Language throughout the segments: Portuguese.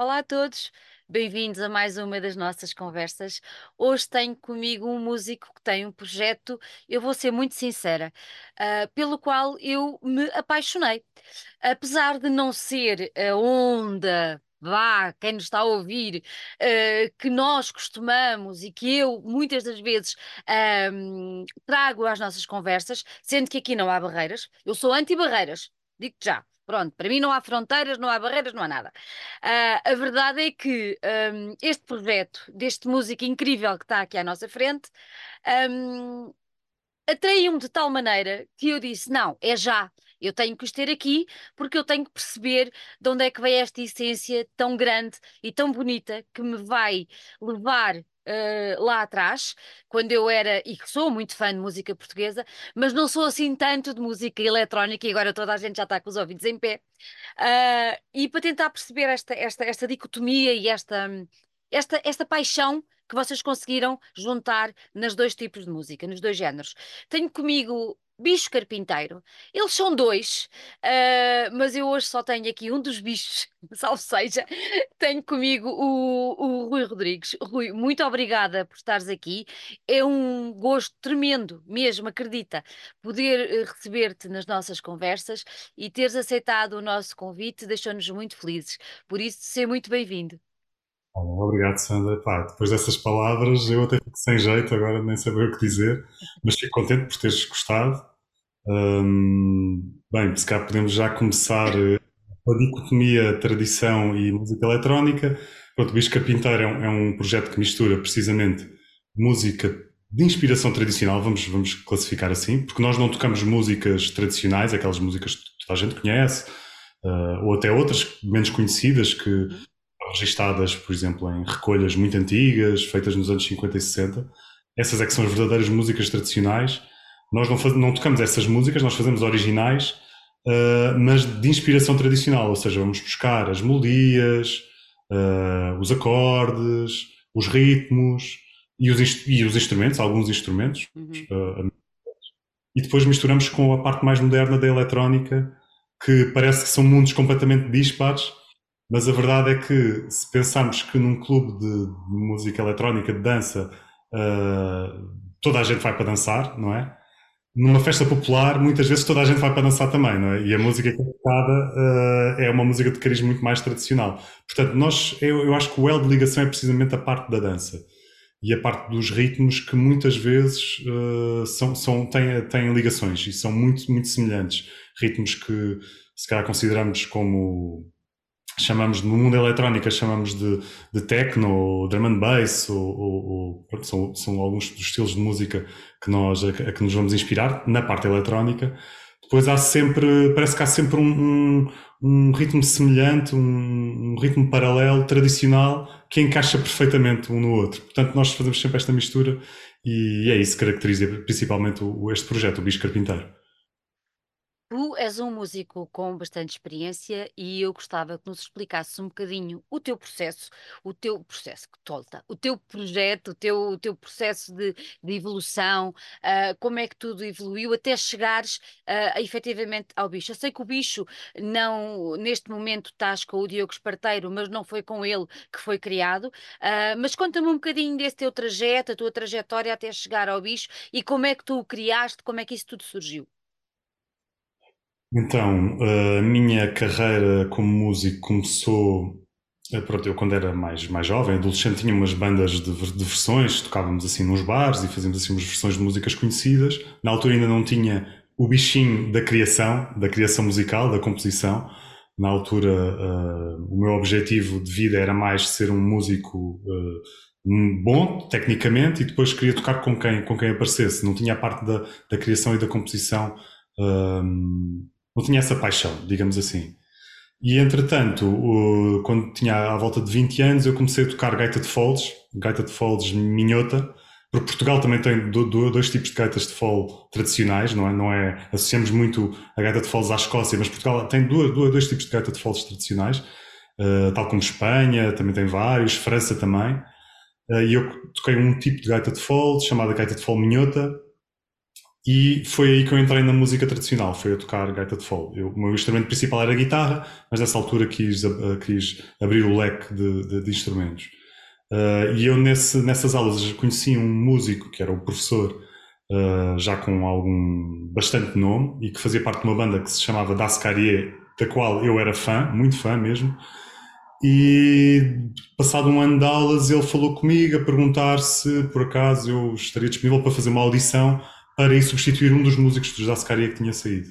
Olá a todos, bem-vindos a mais uma das nossas conversas. Hoje tenho comigo um músico que tem um projeto, eu vou ser muito sincera, ah, pelo qual eu me apaixonei. Apesar de não ser a onda, vá, quem nos está a ouvir, ah, que nós costumamos e que eu muitas das vezes trago às nossas conversas, sendo que aqui não há barreiras, eu sou anti-barreiras, digo-te já. Pronto, para mim não há fronteiras, não há barreiras, não há nada. Ah, a verdade é que hum, este projeto, deste músico incrível que está aqui à nossa frente, hum, atraiu-me de tal maneira que eu disse: não, é já. Eu tenho que os ter aqui porque eu tenho que perceber de onde é que vem esta essência tão grande e tão bonita que me vai levar eh, lá atrás, quando eu era, e sou muito fã de música portuguesa, mas não sou assim tanto de música eletrónica e agora toda a gente já está com os ouvidos em pé. Uh, e para tentar perceber esta, esta, esta dicotomia e esta, esta, esta paixão que vocês conseguiram juntar nos dois tipos de música, nos dois géneros. Tenho comigo bicho carpinteiro. Eles são dois, uh, mas eu hoje só tenho aqui um dos bichos, salve seja, tenho comigo o, o Rui Rodrigues. Rui, muito obrigada por estares aqui. É um gosto tremendo, mesmo, acredita, poder uh, receber-te nas nossas conversas e teres aceitado o nosso convite deixou-nos muito felizes. Por isso, seja muito bem-vindo. Obrigado, Sandra. Pá, depois dessas palavras, eu até fico sem jeito, agora nem saber o que dizer, mas fico contente por teres gostado bem, se calhar podemos já começar eh, a dicotomia tradição e música eletrónica. Pronto, o Bicho Carpinteiro é um, é um projeto que mistura precisamente música de inspiração tradicional, vamos, vamos classificar assim, porque nós não tocamos músicas tradicionais, aquelas músicas que toda a gente conhece, uh, ou até outras menos conhecidas que registadas, por exemplo, em recolhas muito antigas, feitas nos anos 50 e 60. Essas é que são as verdadeiras músicas tradicionais nós não, faz, não tocamos essas músicas, nós fazemos originais, uh, mas de inspiração tradicional, ou seja, vamos buscar as melodias, uh, os acordes, os ritmos e os, e os instrumentos, alguns instrumentos, uhum. uh, e depois misturamos com a parte mais moderna da eletrónica, que parece que são mundos completamente dispares, mas a verdade é que se pensarmos que num clube de, música eletrónica, de dança, toda a gente vai para dançar, não é? numa festa popular, muitas vezes toda a gente vai para dançar também, não é? E a música é tocada uh, é uma música de cariz muito mais tradicional. Portanto, nós, eu, eu acho que o elo de ligação é precisamente a parte da dança e a parte dos ritmos que muitas vezes uh, são, são, têm, têm ligações e são muito, muito semelhantes. Ritmos que se calhar consideramos como chamamos no mundo eletrónico chamamos de, de techno, ou drum and bass, ou, ou, ou são, são, alguns dos estilos de música que nós, a, a, que nos vamos inspirar na parte eletrónica. Depois há sempre, parece que há sempre um, um, um ritmo semelhante, um, um, ritmo paralelo, tradicional, que encaixa perfeitamente um no outro. Portanto, nós fazemos sempre esta mistura e é isso que caracteriza principalmente este projeto, o Bicho Carpinteiro. Tu és um músico com bastante experiência e eu gostava que nos explicasse um bocadinho o teu processo, o teu processo, que tolta, o teu projeto, o teu, o teu processo de, de evolução, uh, como é que tudo evoluiu até chegares uh, efetivamente ao bicho. Eu sei que o bicho não, neste momento estás com o Diogo Esparteiro, mas não foi com ele que foi criado. Uh, mas conta-me um bocadinho desse teu trajeto, a tua trajetória até chegar ao bicho e como é que tu o criaste, como é que isso tudo surgiu. Então, a minha carreira como músico começou, eh, pronto, eu quando era mais, mais jovem, adolescente, tinha umas bandas de, de versões, tocávamos assim nos bares e fazíamos assim umas versões de músicas conhecidas. Na altura ainda não tinha o bichinho da criação, da criação musical, da composição. Na altura, uh, o meu objetivo de vida era mais ser um músico uh, bom, tecnicamente, e depois queria tocar com quem, com quem aparecesse. Não tinha a parte da, da criação e da composição uh, não tinha essa paixão, digamos assim. E entretanto, o, quando tinha à volta de 20 anos, eu comecei a tocar gaita de foles, gaita de foles minhota, porque Portugal também tem do, do, dois tipos de gaitas de fole tradicionais, não é? Não é? Associamos muito a gaita de foles à Escócia, mas Portugal tem duas, duas, dois tipos de gaita de foles tradicionais, uh, tal como Espanha, também tem vários, França também. Uh, e eu toquei um tipo de gaita de foles chamada gaita de fole minhota, E foi aí que eu entrei na música tradicional, foi a tocar gaita de fole. Eu, o meu instrumento principal era a guitarra, mas nessa altura quis, uh, quis abrir o leque de, de, de instrumentos. Uh, e eu nesse, nessas aulas conheci um músico que era o professor, uh, já com algum bastante nome, e que fazia parte de uma banda que se chamava Das Carrier, da qual eu era fã, muito fã mesmo. E passado um ano de aulas, ele falou comigo a perguntar se por acaso eu estaria disponível para fazer uma audição para ir substituir um dos músicos dos Dascaria que tinha saído.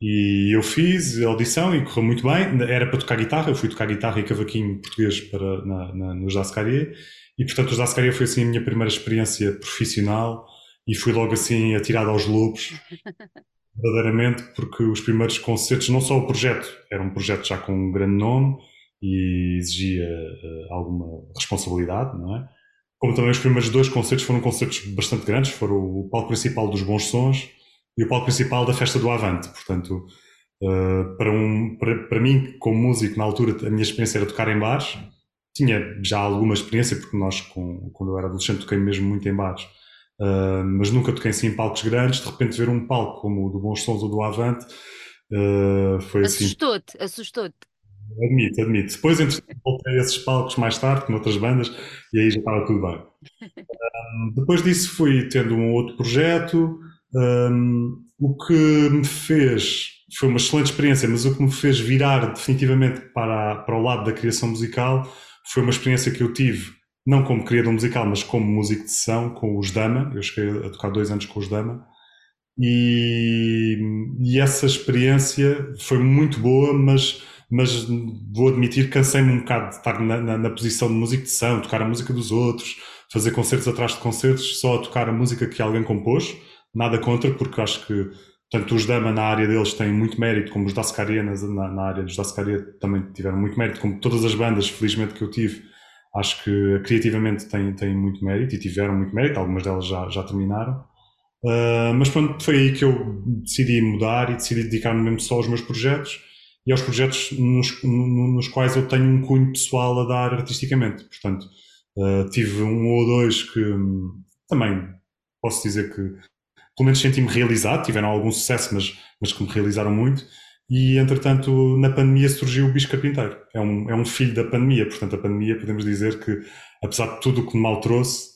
E eu fiz a audição e correu muito bem. Era para tocar guitarra, eu fui tocar guitarra e cavaquinho português para, na, na, nos Dascaria. E portanto, os Dascaria foi assim a minha primeira experiência profissional e fui logo assim atirado aos lobos, verdadeiramente, porque os primeiros concertos, não só o projeto, era um projeto já com um grande nome e exigia uh, alguma responsabilidade, não é? Como também os primeiros dois concertos foram concertos bastante grandes, foram o palco principal dos Bons Sons e o palco principal da Festa do Avante. Portanto, uh, para, um, para, para mim, como músico, na altura, a minha experiência era tocar em bares. Tinha já alguma experiência, porque nós, com, quando eu era adolescente, toquei mesmo muito em bares. Uh, mas nunca toquei assim em palcos grandes. De repente, ver um palco como o do Bons Sons ou do Avante uh, foi assim. Assustou-te, assustou-te. Admito, admito. Depois voltei a esses palcos mais tarde, com outras bandas, e aí já estava tudo bem. Um, depois disso fui tendo um outro projeto, um, o que me fez, foi uma excelente experiência, mas o que me fez virar definitivamente para, para o lado da criação musical foi uma experiência que eu tive, não como criador musical, mas como músico de sessão, com os Dama. Eu cheguei a tocar dois anos com os Dama. E, e essa experiência foi muito boa, mas mas vou admitir cansei-me um bocado de estar na, na, na, posição de músico de sessão, tocar a música dos outros, fazer concertos atrás de concertos, só a tocar a música que alguém compôs, nada contra, porque acho que tanto os Dama na área deles têm muito mérito, como os Dascaria na, na área dos Dascaria também tiveram muito mérito, como todas as bandas, felizmente, que eu tive, acho que criativamente têm, têm muito mérito e tiveram muito mérito, algumas delas já, já terminaram. Uh, mas pronto, foi aí que eu decidi mudar e decidi dedicar-me mesmo só aos meus projetos e aos projetos nos, nos, quais eu tenho um cunho pessoal a dar artisticamente. Portanto, uh, tive um ou dois que um, também posso dizer que pelo menos senti-me realizado, tiveram algum sucesso, mas, mas que me realizaram muito. E entretanto, na pandemia surgiu o Bicho Carpinteiro. É um, é um filho da pandemia, portanto, a pandemia podemos dizer que, apesar de tudo o que mal trouxe,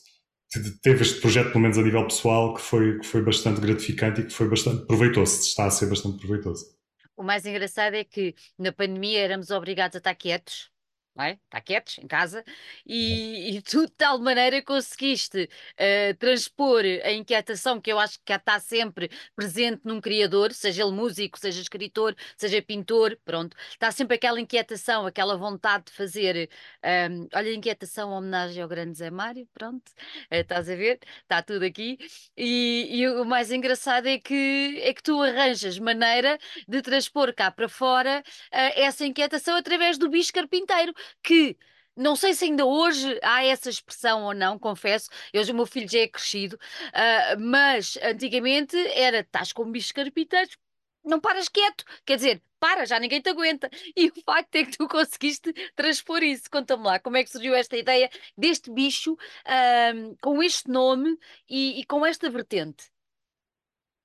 teve este projeto, pelo menos a nível pessoal, que foi, que foi bastante gratificante e que foi bastante proveitoso, está a ser bastante proveitoso. O mais engraçado é que na pandemia éramos obrigados a estar quietos, não é? Está quietos em casa, e, e tu de tal maneira conseguiste uh, transpor a inquietação que eu acho que está sempre presente num criador, seja ele músico, seja escritor, seja pintor, pronto, está sempre aquela inquietação, aquela vontade de fazer, um, ehm, olha, inquietação, homenagem ao grande Zé Mário, pronto, uh, estás a ver, está tudo aqui, e, e, o mais engraçado é que, é que tu arranjas maneira de transpor cá para fora uh, essa inquietação através do bicho carpinteiro, que não sei se ainda hoje há essa expressão ou não, confesso. Hoje o meu filho já é crescido, uh, mas antigamente era estás com bichos carpinteiros, não paras quieto, quer dizer, para, já ninguém te aguenta. E o facto é que tu conseguiste transpor isso. Conta-me lá, como é que surgiu esta ideia deste bicho uh, com este nome e, e com esta vertente?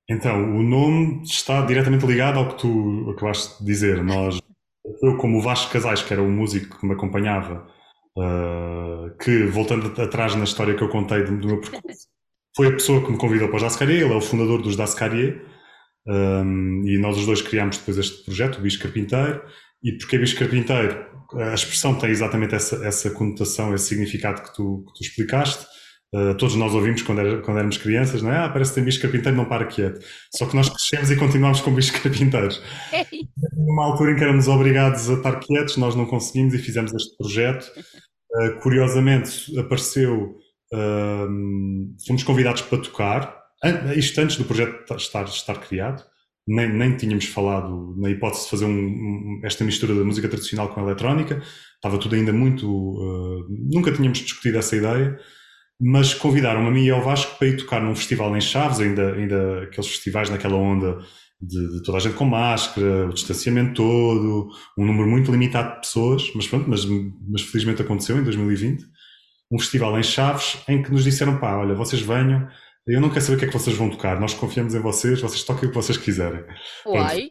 Então, o nome está diretamente ligado ao que tu acabaste de dizer. Nós eu, como o Vasco Casais, que era o músico que me acompanhava, uh, que, voltando atrás na história que eu contei do, do meu percurso, foi a pessoa que me convidou para os Dascaria, ele é o fundador dos Dascaria, um, e nós os dois criámos depois este projeto, o Bicho Carpinteiro, e porque Bicho Carpinteiro, a expressão tem exatamente essa, essa conotação, esse significado que tu, que tu explicaste, Uh, todos nós ouvimos quando, era, quando, éramos crianças, não é? Ah, parece que tem bicho carpinteiro, não para quieto. Só que nós crescemos e continuamos com bichos carpinteiros. É Numa altura em que éramos obrigados a estar quietos, nós não conseguimos e fizemos este projeto. Uh, curiosamente, apareceu, uh, fomos convidados para tocar, isto antes do projeto estar, estar criado, nem, nem tínhamos falado na hipótese de fazer um, um, esta mistura da música tradicional com a eletrónica, estava tudo ainda muito. Uh, nunca tínhamos discutido essa ideia mas convidaram-me a mim e ao Vasco para ir tocar num festival em Chaves, ainda, ainda aqueles festivais naquela onda de, de, toda a gente com máscara, o distanciamento todo, um número muito limitado de pessoas, mas pronto, mas, mas felizmente aconteceu em 2020. Um festival em Chaves em que nos disseram: pá, olha, vocês venham, eu não quero saber o que é que vocês vão tocar, nós confiamos em vocês, vocês toquem o que vocês quiserem. Pronto. Uai!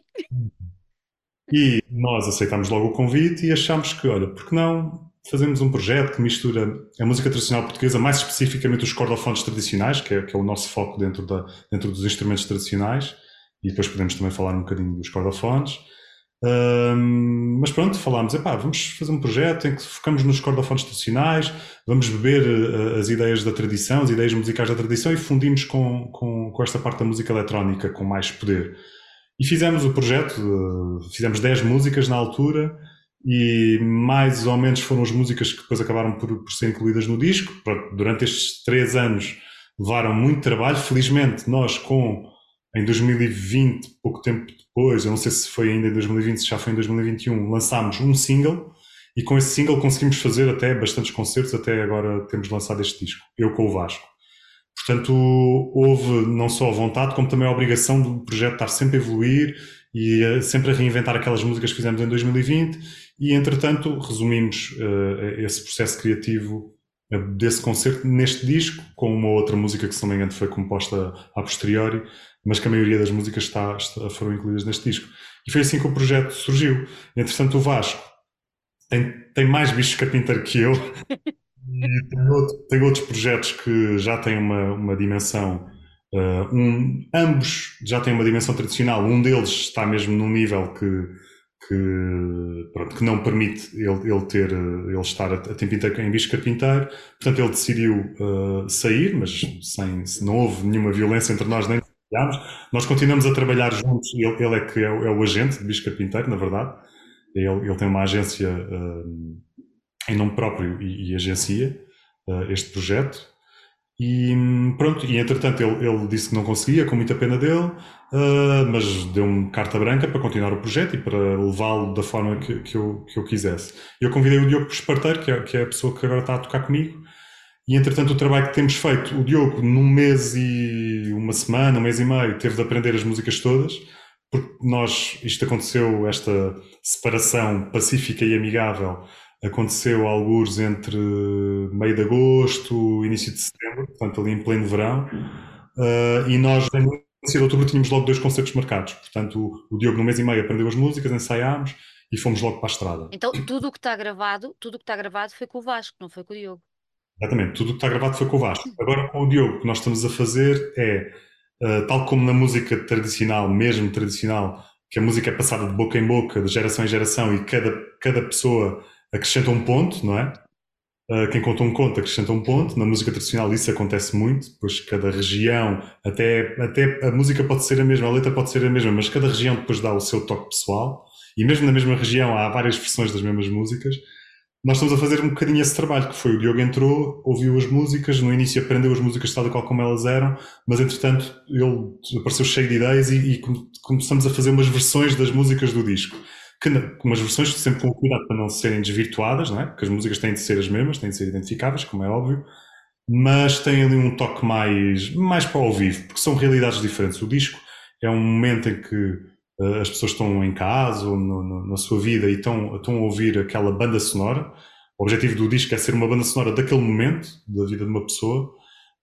E nós aceitámos logo o convite e achámos que, olha, porque não fazemos um projeto que mistura a música tradicional portuguesa, mais especificamente os cordofones tradicionais, que é, que é o nosso foco dentro, da, dentro dos instrumentos tradicionais, e depois podemos também falar um bocadinho dos cordofones. Um, mas pronto, falámos, epá, vamos fazer um projeto em que focamos nos cordofones tradicionais, vamos beber uh, as ideias da tradição, as ideias musicais da tradição e fundimos com, com, com esta parte da música eletrónica com mais poder. E fizemos o projeto, uh, fizemos 10 músicas na altura e mais ou menos foram as músicas que depois acabaram por, por ser incluídas no disco. Durante estes três anos levaram muito trabalho. Felizmente, nós com em 2020, pouco tempo depois, eu não sei se foi ainda em 2020, se já foi em 2021, lançámos um single e com esse single conseguimos fazer até bastantes concertos, até agora temos lançado este disco, eu com o Vasco. Portanto, houve não só a vontade, como também a obrigação do projeto estar sempre a evoluir e sempre a reinventar aquelas músicas que fizemos em 2020 e, entretanto, resumimos uh, esse processo criativo uh, desse concerto neste disco, com uma outra música que, se não me engano, foi composta a posteriori, mas que a maioria das músicas está, está, foram incluídas neste disco. E foi assim que o projeto surgiu. Entretanto, o Vasco tem, tem mais bichos carpinteiro que eu e tem, outro, tem, outros projetos que já têm uma, uma dimensão. Uh, um, ambos já têm uma dimensão tradicional. Um deles está mesmo num nível que, que, pronto, que não permite ele, ele, ter, ele estar a, a tempo inteiro em bicho carpinteiro. Portanto, ele decidiu uh, sair, mas sem, não houve nenhuma violência entre nós nem nós continuamos a trabalhar juntos, ele, ele é que é é o, agente de Bicho Carpinteiro, na verdade. Ele, ele tem uma agência uh, em nome próprio e, e agencia uh, este projeto. E pronto, e entretanto ele, ele, disse que não conseguia, com muita pena dele, uh, mas deu-me carta branca para continuar o projeto e para levá-lo da forma que, que, eu, que eu quisesse. Eu convidei o Diogo Esparteiro, que é, que é a pessoa que agora está a tocar comigo, e entretanto, o trabalho que temos feito, o Diogo, num mês e uma semana, um mês e meio, teve de aprender as músicas todas, porque nós, isto aconteceu, esta separação pacífica e amigável, aconteceu alguns entre meio de agosto, início de setembro, portanto, ali em pleno verão, uh, e nós, em início de outubro, tínhamos logo dois concertos marcados. Portanto, o, o Diogo, num mês e meio, aprendeu as músicas, ensaiámos e fomos logo para a estrada. Então, tudo o que está gravado, tudo o que está gravado foi com o Vasco, não foi com o Diogo. Exatamente, tudo o que está gravado foi com o Vasco. Agora com o Diogo, o que nós estamos a fazer é, uh, tal como na música tradicional, mesmo tradicional, que a música é passada de boca em boca, de geração em geração, e cada, cada pessoa acrescenta um ponto, não é? Uh, quem conta um conto acrescenta um ponto. Na música tradicional isso acontece muito, pois cada região, até, até a música pode ser a mesma, a letra pode ser a mesma, mas cada região depois dá o seu toque pessoal. E mesmo na mesma região há várias versões das mesmas músicas nós estamos a fazer um bocadinho esse trabalho, que foi o Diogo entrou, ouviu as músicas, no início aprendeu as músicas tal e qual como elas eram, mas entretanto ele apareceu cheio de ideias e, e começamos a fazer umas versões das músicas do disco. Que, umas versões sempre com cuidado para não serem desvirtuadas, não é? porque as músicas têm de ser as mesmas, têm de ser identificáveis, como é óbvio, mas têm ali um toque mais, mais para ao vivo, porque são realidades diferentes. O disco é um momento em que eh, as pessoas estão em casa ou no, no, na sua vida e estão, estão a ouvir aquela banda sonora. O objetivo do disco é ser uma banda sonora daquele momento da vida de uma pessoa,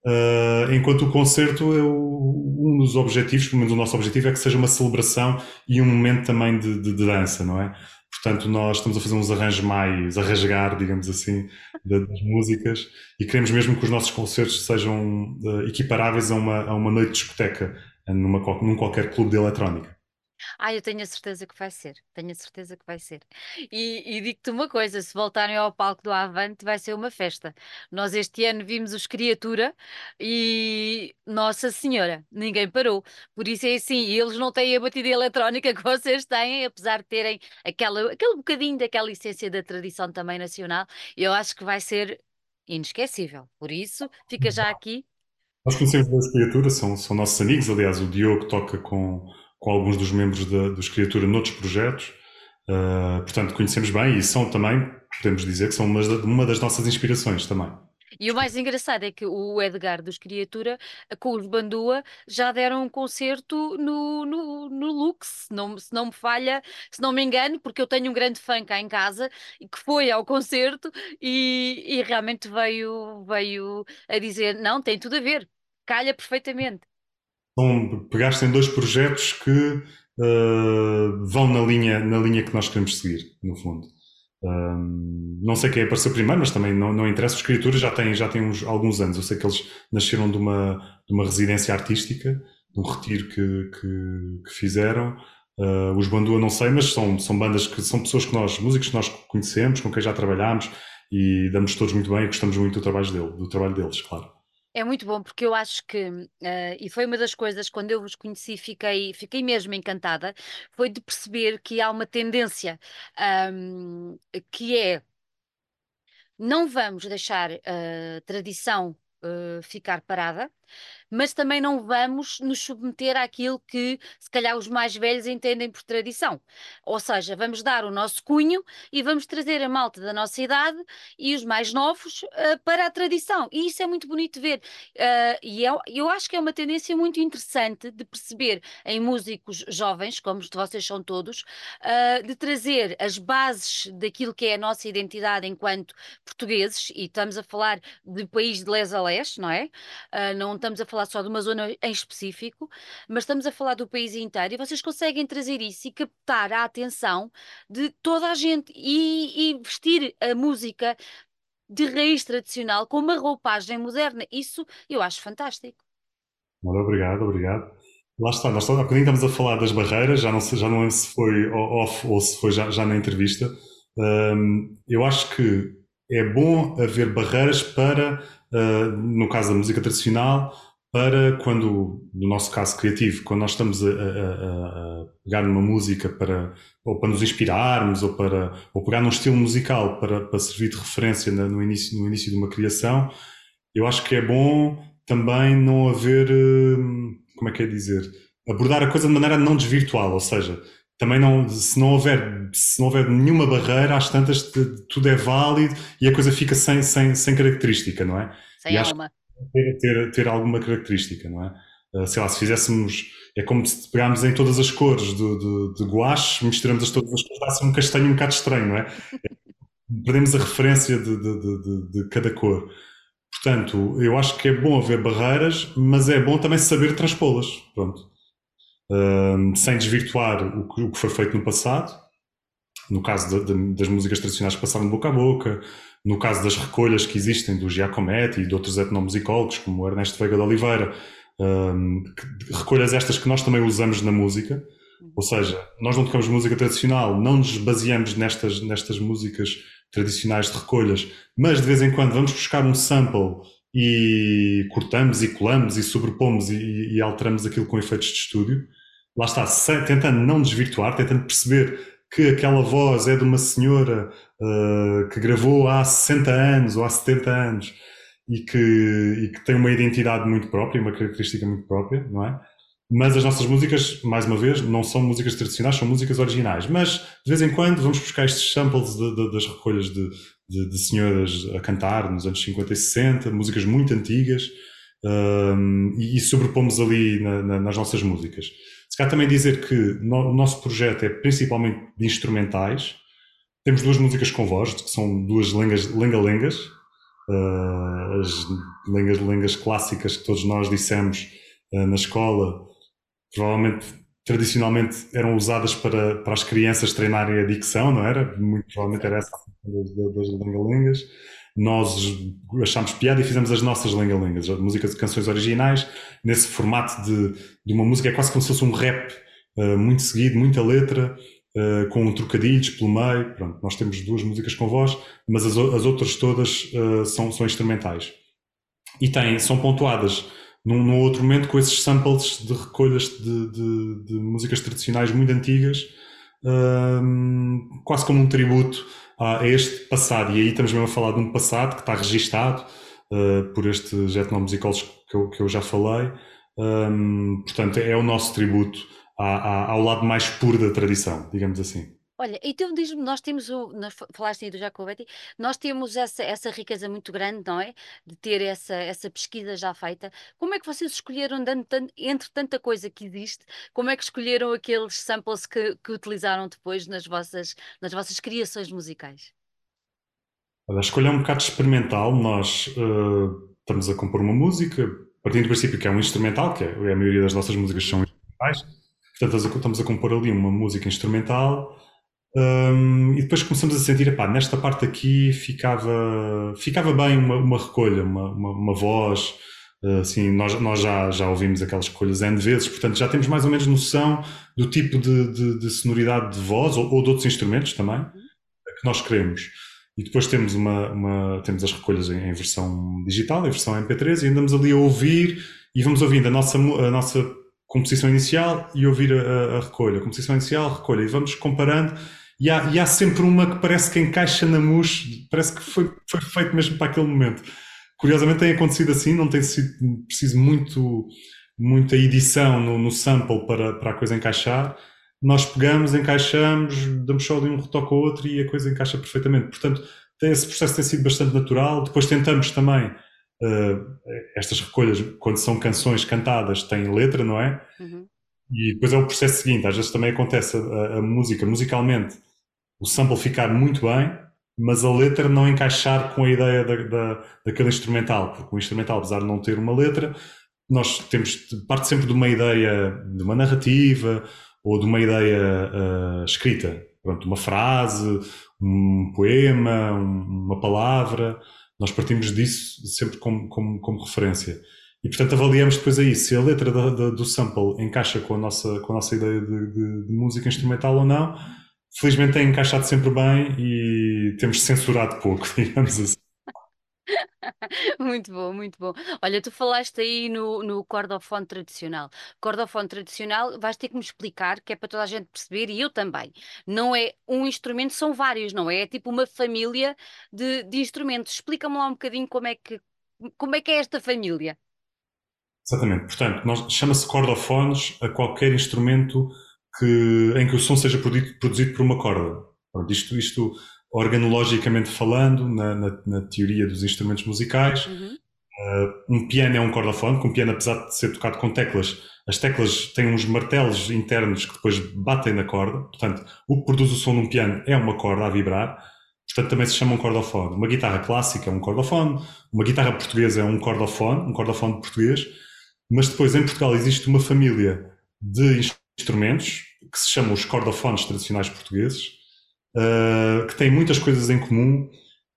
uh, enquanto o concerto é o, um dos objetivos, pelo menos o nosso objetivo, é que seja uma celebração e um momento também de, de, de dança, não é? Portanto, nós estamos a fazer uns arranjos mais a rasgar, digamos assim, das músicas e queremos mesmo que os nossos concertos sejam uh, equiparáveis a uma, a uma noite de discoteca numa, num qualquer clube de eletrónica. Ah, eu tenho a certeza que vai ser, tenho a certeza que vai ser. E, e digo-te uma coisa: se voltarem ao palco do Avante, vai ser uma festa. Nós este ano vimos os Criatura e Nossa Senhora, ninguém parou. Por isso é assim, eles não têm a batida eletrónica que vocês têm, apesar de terem aquela, aquele bocadinho daquela essência da tradição também nacional. Eu acho que vai ser inesquecível. Por isso, fica já aqui. Nós conhecemos as criaturas, são, são nossos amigos. Aliás, o Diogo toca com com alguns dos membros da, dos Criatura noutros projetos. Uh, portanto, conhecemos bem e são também, podemos dizer, que são uma, uma das nossas inspirações também. E o mais engraçado é que o Edgar dos Criatura, com os Bandua, já deram um concerto no, no, no Lux, se não, se não me falha, se não me engano, porque eu tenho um grande fã cá em casa e que foi ao concerto e, e realmente veio, veio a dizer: não, tem tudo a ver, calha perfeitamente. Então, pegaste em dois projetos que uh, vão na linha, na linha que nós queremos seguir, no fundo. Não sei quem apareceu primeiro, mas também não, não interessa. Os escritores já têm, já têm uns, alguns anos. Eu sei que eles nasceram de uma, de uma residência artística, de um retiro que, que, que fizeram. Uh, os Bandua não sei, mas são, são bandas que são pessoas que nós, músicos que nós conhecemos, com quem já trabalhámos e damos todos muito bem e gostamos muito do trabalho, dele, do trabalho deles, claro. É muito bom porque eu acho que, uh, e foi uma das coisas, quando eu vos conheci, fiquei, fiquei mesmo encantada, foi de perceber que há uma tendência um, que é não vamos deixar a tradição uh, ficar parada, mas também não vamos nos submeter àquilo que se calhar os mais velhos entendem por tradição. Ou seja, vamos dar o nosso cunho e vamos trazer a malta da nossa idade e os mais novos uh, para a tradição. E isso é muito bonito de ver. Uh, e eu, eu acho que é uma tendência muito interessante de perceber em músicos jovens, como vocês são todos, uh, de trazer as bases daquilo que é a nossa identidade enquanto portugueses, e estamos a falar de país de les a leste, não é? não estamos a falar só de uma zona em específico, mas estamos a falar do país inteiro e vocês conseguem trazer isso e captar a atenção de toda a gente e, e vestir a música de raiz tradicional com uma roupagem moderna. Isso eu acho fantástico. obrigado, obrigado. Lá está, nós há bocadinho estamos a falar das barreiras, já não, já não lembro se foi off ou se foi já, já na entrevista. Um, eu acho que é bom haver barreiras para, uh, no caso da música tradicional, para quando, no nosso caso criativo, quando nós estamos a, a, a, pegar numa música para, ou para nos inspirarmos, ou para ou pegar num estilo musical para, para servir de referência no, início, no início de uma criação, eu acho que é bom também não haver, hum, como é que é dizer, abordar a coisa de maneira não desvirtual, ou seja, também não, se não houver, se não houver nenhuma barreira, às tantas tudo é válido e a coisa fica sem, sem, sem característica, não é? Sem e alma. Ter, ter, ter alguma característica, não é? Uh, sei lá, se fizéssemos, é como se pegámos em todas as cores de, de, de guache, misturamos as todas as cores, dá-se um castanho um bocado estranho, não é? Perdemos a referência de, de, de, cada cor. Portanto, eu acho que é bom haver barreiras, mas é bom também saber transpô-las, pronto. Sem desvirtuar o que, o que foi feito no passado, no caso de, de, das músicas tradicionais que passaram de boca a boca, no caso das recolhas que existem do Giacometti e de outros etnomusicólogos, como o Ernesto Veiga de Oliveira, um, que, recolhas estas que nós também usamos na música, ou seja, nós não tocamos música tradicional, não nos baseamos nestas, nestas músicas tradicionais de recolhas, mas de vez em quando vamos buscar um sample e cortamos e colamos e sobrepomos e, e alteramos aquilo com efeitos de estúdio. Lá está, tentando não desvirtuar, tentando perceber que aquela voz é de uma senhora uh, que gravou há 60 anos ou há 70 anos e que, e que tem uma identidade muito própria, uma característica muito própria, não é? Mas as nossas músicas, mais uma vez, não são músicas tradicionais, são músicas originais. Mas, de vez em quando, vamos buscar estes samples de, de, das recolhas de, de, senhoras a cantar nos anos 50 e 60, músicas muito antigas, um, e, e sobrepomos ali na, na, nas nossas músicas. Calhar também dizer que o nosso projeto é principalmente de instrumentais. Temos duas músicas com voz, que são duas lenga-lengas, uh, as lengas-lengas clássicas que todos nós dissemos uh, na escola, provavelmente tradicionalmente eram usadas para, para as crianças treinarem a dicção, não era? Muito provavelmente era essa das, das lenga-lengas nós achámos piada e fizemos as nossas lenga-lengas, músicas de canções originais, nesse formato de, de uma música, é quase como se fosse um rap uh, muito seguido, muita letra, uh, com trocadilhos pelo meio. Pronto, nós temos duas músicas com voz, mas as, as outras todas uh, são, são instrumentais. E têm, são pontuadas num, num, outro momento com esses samples de recolhas de, de, de músicas tradicionais muito antigas, quase como um tributo a este passado. E aí estamos mesmo a falar de um passado que está registado uh, por estes etnomusicólogos que eu, que eu já falei. Um, portanto, é o nosso tributo a, a, ao lado mais puro da tradição, digamos assim. Olha, então diz-me, nós temos o, nós falaste aí do Jacobetti, nós temos essa, essa riqueza muito grande, não é? De ter essa, essa pesquisa já feita. Como é que vocês escolheram, entre tanta coisa que existe, como é que escolheram aqueles samples que, que utilizaram depois nas vossas, nas vossas criações musicais? A escolha é um bocado experimental. Nós uh, estamos a compor uma música, partindo do princípio que é um instrumental, que é, a maioria das nossas músicas são instrumentais, portanto estamos a compor ali uma música instrumental um, e depois começamos a sentir, epá, nesta parte aqui ficava, ficava bem uma, uma recolha, uma, uma, uma voz, assim, nós, nós já, já ouvimos aquelas recolhas N vezes, portanto já temos mais ou menos noção do tipo de, de, de sonoridade de voz ou, ou, de outros instrumentos também que nós queremos. E depois temos, uma, uma temos as recolhas em, em, versão digital, em versão MP3, e andamos ali a ouvir e vamos ouvindo a nossa, a nossa composição inicial e ouvir a, a recolha. A composição inicial, a recolha, e vamos comparando e há, e há sempre uma que parece que encaixa na mus, parece que foi, foi feito mesmo para aquele momento. Curiosamente tem acontecido assim, não tem sido preciso muito, muita edição no, no sample para, para a coisa encaixar. Nós pegamos, encaixamos, damos só de um retoque ao outro e a coisa encaixa perfeitamente. Portanto, esse processo tem sido bastante natural. Depois tentamos também uh, estas recolhas, quando são canções cantadas, têm letra, não é? Uhum. E depois é o processo seguinte. Às vezes também acontece a, a música, musicalmente, o sample ficar muito bem, mas a letra não encaixar com a ideia da, da, daquele instrumental, porque o instrumental, apesar de não ter uma letra, nós temos parte sempre de uma ideia, de uma narrativa ou de uma ideia uh, escrita, pronto, uma frase, um poema, um, uma palavra, nós partimos disso sempre como, como, como, referência. E portanto avaliamos depois aí se a letra da, da, do sample encaixa com a nossa, com a nossa ideia de, de, de música instrumental ou não, felizmente tem encaixado sempre bem e temos censurado pouco, digamos assim. Muito bom, muito bom. Olha, tu falaste aí no, no cordofone tradicional. Cordofone tradicional, vais ter que me explicar, que é para toda a gente perceber, e eu também. Não é um instrumento, são vários, não é? É tipo uma família de, de instrumentos. Explica-me lá um bocadinho como é que, como é que é esta família. Exatamente. Portanto, chama-se cordofones a qualquer instrumento que, em que o som seja produzido, produzido por uma corda. Pronto, isto, isto organologicamente falando, na, na, na, teoria dos instrumentos musicais, uhum. uh, um piano é um cordofone, que um piano, apesar de ser tocado com teclas, as teclas têm uns martelos internos que depois batem na corda, portanto, o que produz o som num piano é uma corda a vibrar, portanto também se chama um cordofone. Uma guitarra clássica é um cordofone, uma guitarra portuguesa é um cordofone, um cordofone português, mas depois em Portugal existe uma família de instrumentos que se chamam os cordofones tradicionais portugueses, uh, que têm muitas coisas em comum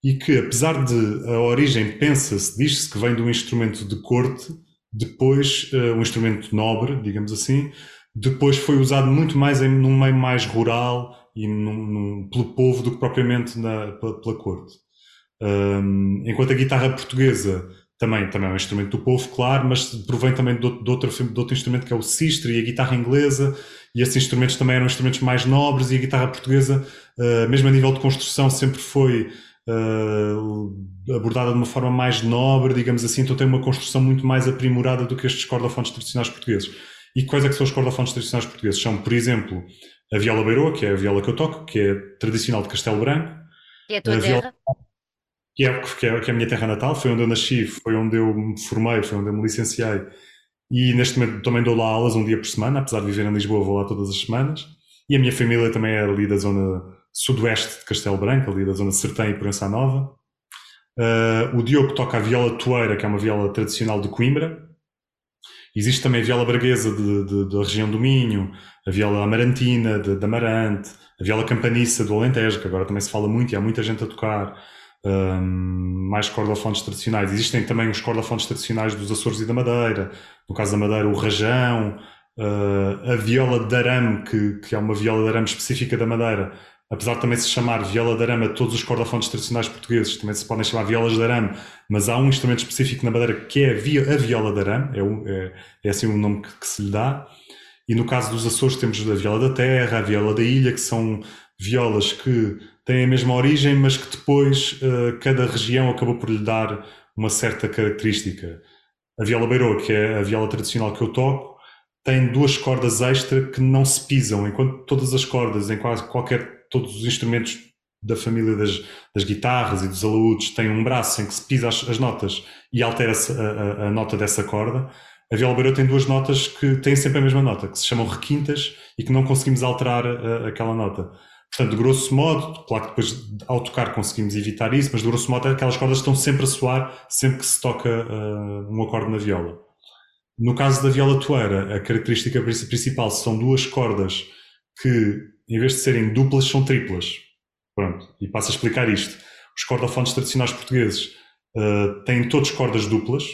e que, apesar de a origem pensa-se, diz-se que vem de um instrumento de corte, depois, uh, um instrumento nobre, digamos assim, depois foi usado muito mais em, num meio mais rural e num, num, pelo povo do que propriamente na, pela, pela corte. Um, enquanto a guitarra portuguesa também, também é um instrumento do povo, claro, mas provém também de outro, de outro, de outro instrumento que é o sistre e a guitarra inglesa, e esses instrumentos também eram instrumentos mais nobres, e a guitarra portuguesa, uh, mesmo a nível de construção, sempre foi uh, abordada de uma forma mais nobre, digamos assim, então tem uma construção muito mais aprimorada do que estes cordofones tradicionais portugueses. E quais é que são os cordofones tradicionais portugueses? São, por exemplo, a viola beiroa, que é a viola que eu toco, que é tradicional de Castelo Branco. Que é a tua a? Viola, que é, que, é, que é a minha terra natal, foi onde eu nasci, foi onde eu me formei, foi onde eu me licenciei. E neste momento também dou lá aulas um dia por semana, apesar de viver em Lisboa, vou lá todas as semanas. E a minha família também é ali da zona sudoeste de Castelo Branco, ali da zona de Sertém e Proença Nova. Uh, o Diogo toca a viola toeira, que é uma viola tradicional de Coimbra. Existe também a viola braguesa da região do Minho, a viola amarantina de, de Amarante, a viola campaniça do Alentejo, que agora também se fala muito e há muita gente a tocar um, mais cordofones tradicionais. Existem também os cordofones tradicionais dos Açores e da Madeira, no caso da Madeira, o rajão, uh, a viola de arame, que, que é uma viola de arame específica da Madeira, apesar de também se chamar viola de arame a todos os cordofones tradicionais portugueses, também se podem chamar violas de arame, mas há um instrumento específico na Madeira que é a viola de arame, é, é, é assim o nome que, que, se lhe dá. E no caso dos Açores temos a viola da terra, a viola da ilha, que são violas que têm a mesma origem, mas que depois uh, cada região acabou por lhe dar uma certa característica. A viola beirô, que é a viola tradicional que eu toco, tem duas cordas extra que não se pisam, enquanto todas as cordas, em quase qualquer, todos os instrumentos da família das, das guitarras e dos alaúdes têm um braço em que se pisa as, as notas e altera-se a, a, a, nota dessa corda. A viola beirô tem duas notas que têm sempre a mesma nota, que se chamam requintas e que não conseguimos alterar a, aquela nota. Portanto, grosso modo, claro que depois ao tocar conseguimos evitar isso, mas de grosso modo aquelas cordas estão sempre a soar sempre que se toca uh, um acorde na viola. No caso da viola toeira, a característica principal são duas cordas que, em vez de serem duplas, são triplas. Pronto, e passo a explicar isto. Os cordofones tradicionais portugueses uh, têm todos cordas duplas,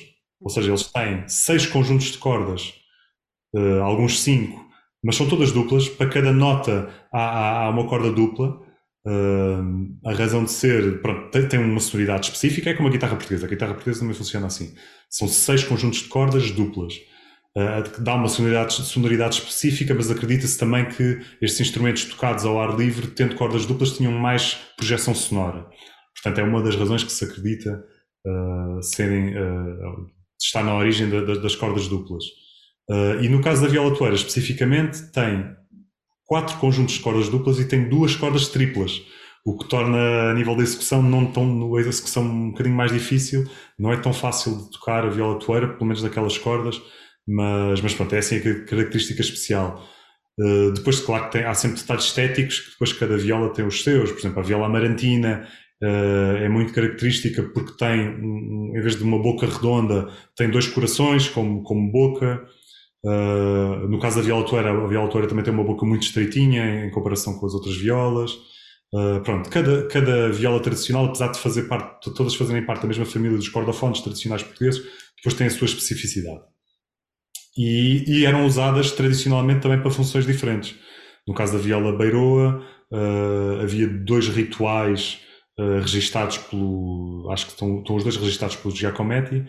ou seja, eles têm seis conjuntos de cordas, uh, alguns cinco, mas são todas duplas. Para cada nota há, há, há uma corda dupla. Uh, a razão de ser, pronto, tem, tem, uma sonoridade específica, é como a guitarra portuguesa. A guitarra portuguesa também funciona assim. São seis conjuntos de cordas duplas. Uh, dá uma sonoridade, sonoridade específica, mas acredita-se também que estes instrumentos tocados ao ar livre, tendo cordas duplas, tinham mais projeção sonora. Portanto, é uma das razões que se acredita uh, serem, uh, na origem da, da, das cordas duplas. Uh, e no caso da viola toeira, especificamente, tem quatro conjuntos de cordas duplas e tem duas cordas triplas, o que torna a nível da execução não tão a execução um bocadinho mais difícil. Não é tão fácil de tocar a viola toeira, pelo menos daquelas cordas, mas, mas pronto, é assim a característica especial. Uh, depois, claro que tem, há sempre detalhes estéticos, que depois cada viola tem os seus, por exemplo, a viola amarantina uh, é muito característica porque tem, um, em vez de uma boca redonda, tem dois corações como, como boca. Uh, no caso da viola toeira, a viola toeira também tem uma boca muito estreitinha em comparação com as outras violas. Uh, pronto, cada, cada viola tradicional, apesar de fazer parte, todas fazerem parte da mesma família dos cordofones tradicionais portugueses, depois tem a sua especificidade. E, e eram usadas tradicionalmente também para funções diferentes. No caso da viola beiroa, uh, havia dois rituais uh, registados pelo. Acho que estão, estão os dois registados pelo Giacometti,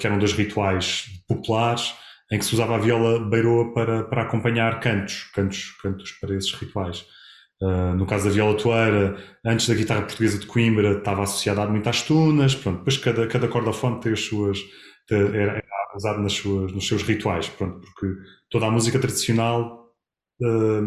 que eram dois rituais populares em que se usava a viola beiroa para, para acompanhar cantos, cantos, cantos para esses rituais. Uh, no caso da viola toeira, antes da guitarra portuguesa de Coimbra, estava associada muito às tunas, pronto, depois cada, cada corda-fonte tem as suas, era, usado nas suas, nos seus rituais, pronto, porque toda a música tradicional, uh,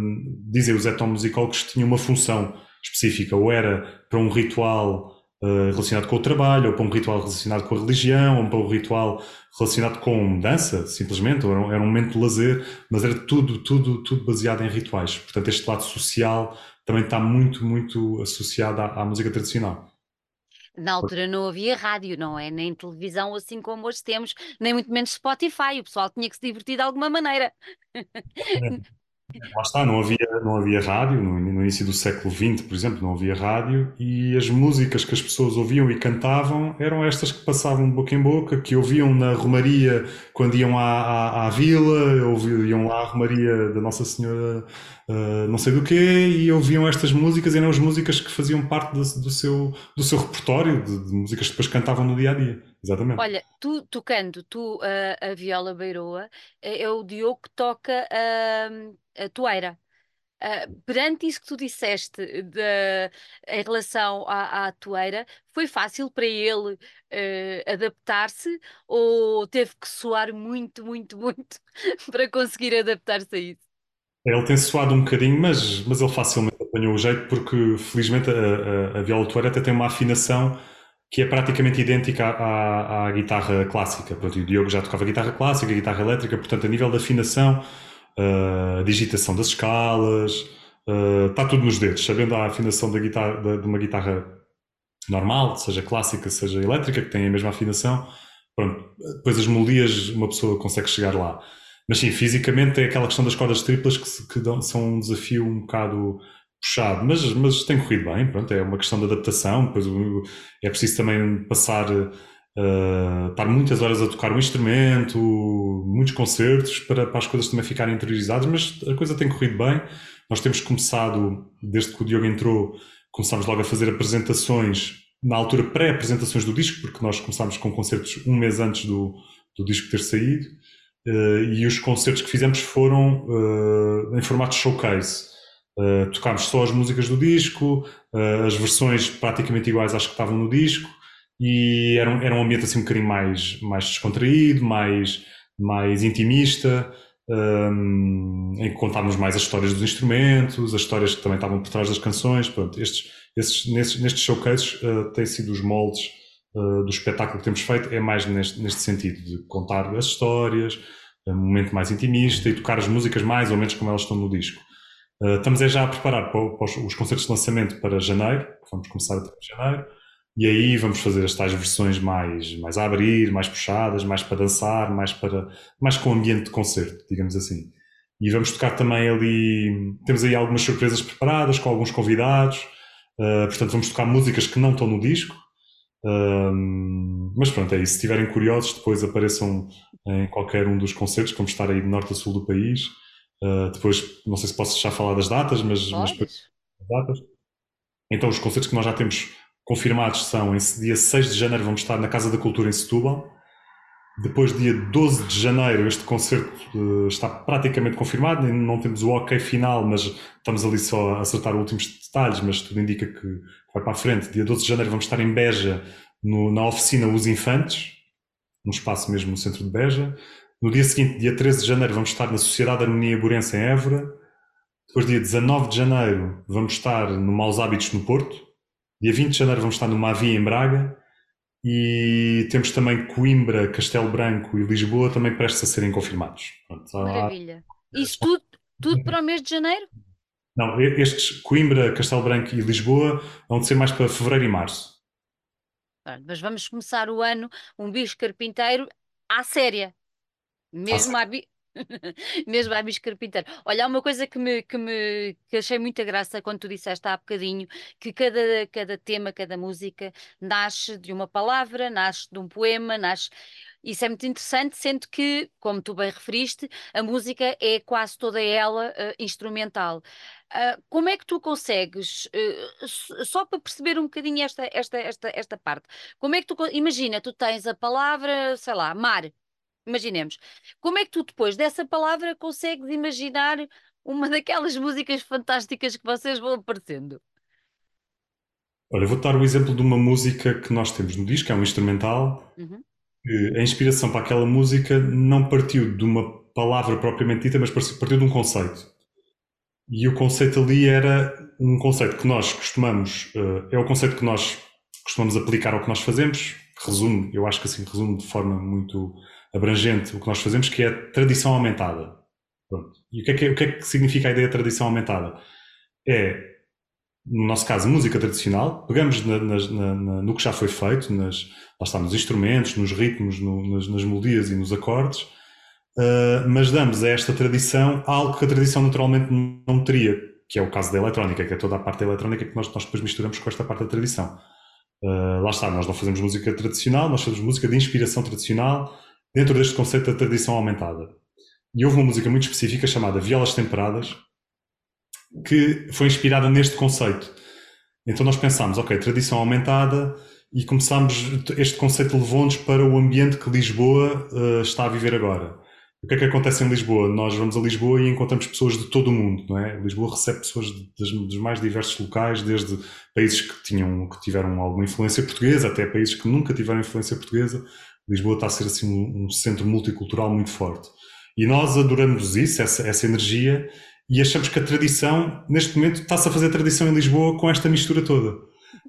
dizem os etnomusicólogos, tinha uma função específica, ou era para um ritual uh, relacionado com o trabalho, ou para um ritual relacionado com a religião, ou para um ritual relacionado com dança, simplesmente, ou era um, era um momento de lazer, mas era tudo, tudo, tudo baseado em rituais. Portanto, este lado social também está muito, muito associado à, à música tradicional. Na altura não havia rádio, não é? Nem televisão assim como hoje temos, nem muito menos Spotify. O pessoal tinha que se divertir de alguma maneira. Lá está, não havia, não havia rádio, no, no, início do século XX, por exemplo, não havia rádio, e as músicas que as pessoas ouviam e cantavam eram estas que passavam de boca em boca, que ouviam na Romaria quando iam à, à, à vila, ouviam lá a Romaria da Nossa Senhora uh, não sei do quê, e ouviam estas músicas, eram as músicas que faziam parte do, do seu, do seu repertório, de, de músicas que depois cantavam no dia a dia. Exatamente. Olha, tu tocando tu uh, a viola beiroa, é, é o Diogo que toca uh, a toeira. Uh, perante isso que tu disseste de, em relação à, à toeira, foi fácil para ele uh, adaptar-se ou teve que soar muito, muito, muito para conseguir adaptar-se a isso? Ele tem soado um bocadinho, mas, mas ele facilmente apanhou o jeito porque felizmente a, a, a viola toeira até tem uma afinação que é praticamente idêntica à, à, guitarra clássica. Pronto, o Diogo já tocava guitarra clássica, guitarra elétrica, portanto, a nível de afinação, uh, digitação das escalas, uh, está tudo nos dedos. Sabendo a afinação da guitarra, de, de, uma guitarra normal, seja clássica, seja elétrica, que tem a mesma afinação, pronto, depois as melodias uma pessoa consegue chegar lá. Mas sim, fisicamente é aquela questão das cordas triplas que, que dão, são um desafio um bocado puxado, mas, mas tem corrido bem, pronto, é uma questão de adaptação, depois é preciso também passar, uh, estar muitas horas a tocar um instrumento, muitos concertos, para, para as coisas também ficarem interiorizadas, mas a coisa tem corrido bem, nós temos começado, desde que o Diogo entrou, começámos logo a fazer apresentações, na altura pré-apresentações do disco, porque nós começámos com concertos um mês antes do, do disco ter saído, uh, e os concertos que fizemos foram uh, em formato showcase, Uh, tocámos só as músicas do disco, uh, as versões praticamente iguais às que estavam no disco, e era um, era um ambiente assim um bocadinho mais, mais descontraído, mais, mais intimista, um, em que contávamos mais as histórias dos instrumentos, as histórias que também estavam por trás das canções. Pronto, estes, nestes, nestes showcases uh, têm sido os moldes uh, do espetáculo que temos feito, é mais neste, neste sentido, de contar as histórias, um momento mais intimista e tocar as músicas mais ou menos como elas estão no disco. Uh, estamos é já a preparar para, para os, os, concertos de lançamento para janeiro, vamos começar a em janeiro. e aí vamos fazer as tais versões mais, mais a abrir, mais puxadas, mais para dançar, mais, para, mais com ambiente de concerto, digamos assim. E vamos tocar também ali, temos aí algumas surpresas preparadas com alguns convidados, uh, portanto vamos tocar músicas que não estão no disco, uh, mas pronto, é isso. Se estiverem curiosos, depois apareçam em qualquer um dos concertos, vamos estar aí de norte a sul do país. Uh, depois, não sei se posso já falar das datas, mas, mas datas. Então, os concertos que nós já temos confirmados são, esse dia 6 de janeiro vamos estar na Casa da Cultura em Setúbal. Depois, dia 12 de janeiro, este concerto uh, está praticamente confirmado. Não temos o ok final, mas estamos ali só a acertar os últimos detalhes, mas tudo indica que vai para a frente. Dia 12 de janeiro vamos estar em Beja, no, na oficina Os Infantes, num espaço mesmo no centro de Beja. No dia seguinte, dia 13 de janeiro, vamos estar na Sociedade de Harmonia Burense em Évora. Depois, dia 19 de janeiro, vamos estar no Maus Hábitos no Porto. Dia 20 de janeiro vamos estar no Mavi em Braga e temos também Coimbra, Castelo Branco e Lisboa também prestes a serem confirmados. Pronto, Maravilha. Isso tudo, tudo para o mês de janeiro? Não, estes Coimbra, Castelo Branco e Lisboa vão ser mais para fevereiro e março. Mas vamos começar o ano um bicho carpinteiro à séria. Mesmo à, bi... Mesmo a bicho carpinteiro. Olha, há uma coisa que me, que me que achei muita graça quando tu disseste há bocadinho, que cada, cada tema, cada música nasce de uma palavra, nasce de um poema, nasce. Isso é muito interessante, sendo que, como tu bem referiste, a música é quase toda ela uh, instrumental. Uh, como é que tu consegues, uh, só para perceber um bocadinho esta, esta, esta, esta parte, como é que tu, imagina, tu tens a palavra, sei lá, mar, Imaginemos. Como é que tu, depois dessa palavra, consegues imaginar uma daquelas músicas fantásticas que vocês vão aparecendo? Olha, vou dar o exemplo de uma música que nós temos no disco, é um instrumental. Uhum. A inspiração para aquela música não partiu de uma palavra propriamente dita, mas partiu de um conceito. E o conceito ali era um conceito que nós costumamos, eh, é o conceito que nós costumamos aplicar ao que nós fazemos. Resume, eu acho que assim resume de forma muito abrangente o que nós fazemos, que é tradição aumentada. Pronto. E o que, é que, o que é que significa a ideia de tradição aumentada? É, no nosso caso, música tradicional, pegamos na, na, na, no que já foi feito, nas, lá está, nos instrumentos, nos ritmos, no, nas, nas, melodias e nos acordes, uh, mas damos a esta tradição algo que a tradição naturalmente não teria, que é o caso da eletrónica, que é toda a parte da eletrónica que nós, nós depois misturamos com esta parte da tradição. Uh, lá está, nós não fazemos música tradicional, nós fazemos música de inspiração tradicional, dentro deste conceito da tradição aumentada. E houve uma música muito específica chamada Violas Temperadas, que foi inspirada neste conceito. Então nós pensámos, ok, tradição aumentada, e começámos, este conceito levou-nos para o ambiente que Lisboa uh, está a viver agora. O que é que acontece em Lisboa? Nós vamos a Lisboa e encontramos pessoas de todo o mundo, não é? Lisboa recebe pessoas dos, dos mais diversos locais, desde países que, tinham, que tiveram alguma influência portuguesa até países que nunca tiveram influência portuguesa. Lisboa está a ser assim um, um centro multicultural muito forte. E nós adoramos isso, essa, essa energia, e achamos que a tradição, neste momento, está-se a fazer tradição em Lisboa com esta mistura toda.